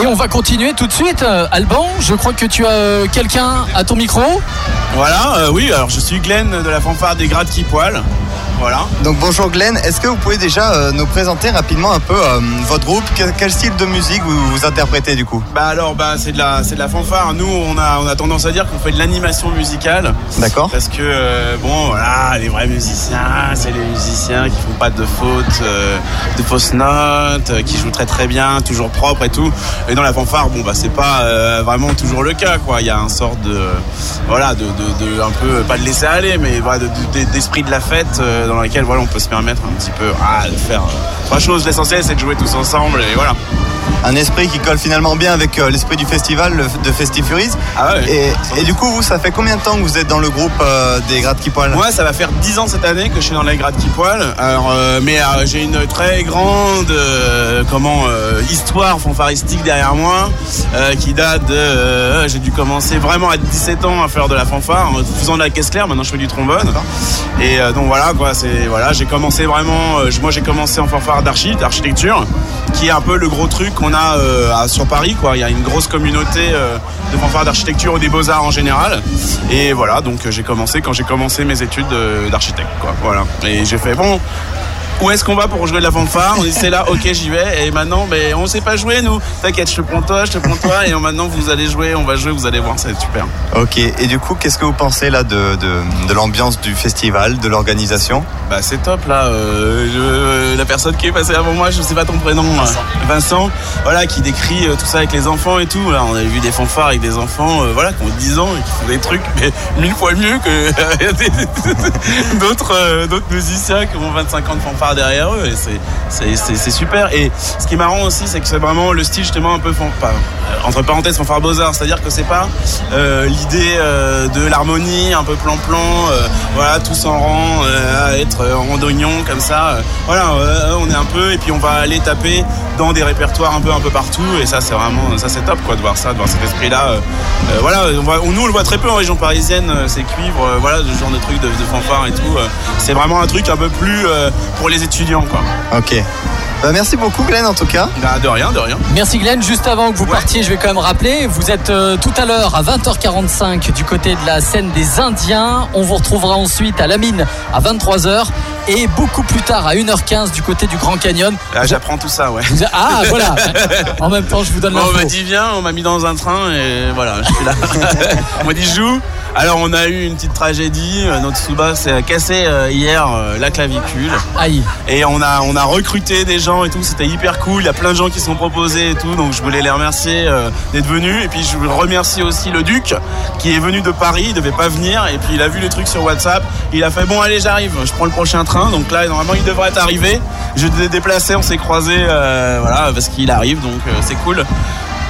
Et on va continuer tout de suite. Euh, Alban, je crois que tu as euh, quelqu'un à ton micro. Voilà, euh, oui, alors je suis Glenn de la fanfare des grades qui poil. Voilà. Donc bonjour Glenn, est-ce que vous pouvez déjà euh, nous présenter rapidement un peu euh, votre groupe? Quel, quel style de musique vous, vous interprétez du coup? Bah alors bah c'est de la c'est de la fanfare. Nous on a on a tendance à dire qu'on fait de l'animation musicale D'accord parce que euh, bon voilà les vrais musiciens c'est les musiciens qui font pas de fautes, euh, de fausses notes, euh, qui jouent très très bien, toujours propre et tout. Et dans la fanfare bon bah c'est pas euh, vraiment toujours le cas quoi. Il y a un sort de voilà de, un peu pas de laisser aller mais voilà de- de- d'esprit de la fête euh, dans laquelle voilà on peut se permettre un petit peu ah, de faire euh, trois choses. L'essentiel c'est de jouer tous ensemble et voilà. Un esprit qui colle finalement bien avec euh, l'esprit du festival de Festifuries. Ah ouais. Et, et du coup, vous, ça fait combien de temps que vous êtes dans le groupe euh, des Grattes qui poilent Moi, ça va faire 10 ans cette année que je suis dans les grades qui poil. Alors, euh, mais euh, j'ai une très grande comment histoire fanfaristique derrière moi qui date de. j'ai dû commencer vraiment à 17 ans à faire de la fanfare en faisant de la caisse claire. Maintenant, je fais du trombone. Et donc voilà quoi. C'est voilà, j'ai commencé vraiment. moi, j'ai commencé en fanfare d'archi, d'architecture, qui est un peu le gros truc qu'on a euh, à- sur Paris quoi. Il y a une grosse communauté euh, de fanfare d'architecture ou des beaux arts en général. Et voilà, donc euh, j'ai commencé quand j'ai commencé mes études euh, d'architecte, quoi. Voilà. Et j'ai fait bon. Où est-ce qu'on va pour jouer de la fanfare? On dit c'est là, ok j'y vais. Et maintenant, mais on sait pas jouer nous. T'inquiète, je te prends toi, je te prends toi. Et maintenant vous allez jouer, on va jouer, vous allez voir, ça va être super. Ok, et du coup, qu'est-ce que vous pensez là de, de, de l'ambiance du festival, de l'organisation? Bah c'est top là. Euh, je- la personne qui est passée avant moi, je sais pas ton prénom. Vincent. Vincent. Voilà, qui décrit euh, tout ça avec les enfants et tout. On a vu des fanfares avec des enfants, euh, voilà, qui ont 10 ans et qui font des trucs mais mille fois mieux que d'autres euh, d'autres musiciens qui ont 25 ans de fanfare derrière eux. Et c'est super. Et ce qui est marrant aussi, c'est que c'est vraiment le style justement un peu fan- pas, euh, entre parenthèses fanfare beaux arts, c'est-à-dire que c'est pas l'idée de l'harmonie un peu plan-plan, voilà, tous en rang, à être en d'oignon comme ça. voilà, on est un peu et puis on va aller taper dans des répertoires un peu un peu partout et ça c'est vraiment ça c'est top quoi de voir ça, de voir cet esprit-là. euh, euh, voilà, on voit- nous on le voit très peu en région parisienne, euh, ces cuivres, euh, voilà, ce genre de trucs de, de fanfare et tout. euh, c'est vraiment un truc un peu plus euh, pour les étudiants quoi. Ok. Bah, merci beaucoup Glenn en tout cas. Bah, de rien, de rien. Merci Glenn. Juste avant que vous partiez, je vais quand même rappeler, vous êtes euh, tout à l'heure à 20h45 du côté de la scène des Indiens. On vous retrouvera ensuite à la mine à 23h et beaucoup plus tard à 1h15 du côté du Grand Canyon. Là, j'apprends tout ça, ouais. Ah voilà. En même temps, je vous donne Bon, on m'a dit viens, on m'a mis dans un train et voilà, je suis là. on m'a dit joue. Alors on a eu une petite tragédie. Euh, Notre Tsuba s'est cassé euh, hier euh, la clavicule Aïe. et on a on a recruté des gens et tout. C'était hyper cool. Il y a plein de gens qui se sont proposés et tout. Donc je voulais les remercier d'être venus. Et puis je remercie aussi le Duc qui est venu de Paris. Il devait pas venir et puis il a vu les trucs sur WhatsApp. Il a fait bon allez j'arrive. Je prends le prochain train. Donc là normalement il devrait être arrivé. Je l'ai déplacé. On s'est croisé euh, voilà parce qu'il arrive. Donc euh, c'est cool.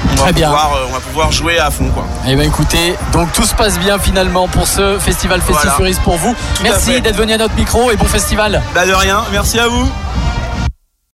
On va, Très bien. pouvoir, euh, on va pouvoir jouer à fond quoi. Eh ben écoutez, donc tout se passe bien finalement pour ce festival Voilà. Festifuris pour vous. Tout Merci d'être venu à notre micro et bon festival. Bah de rien, merci à vous.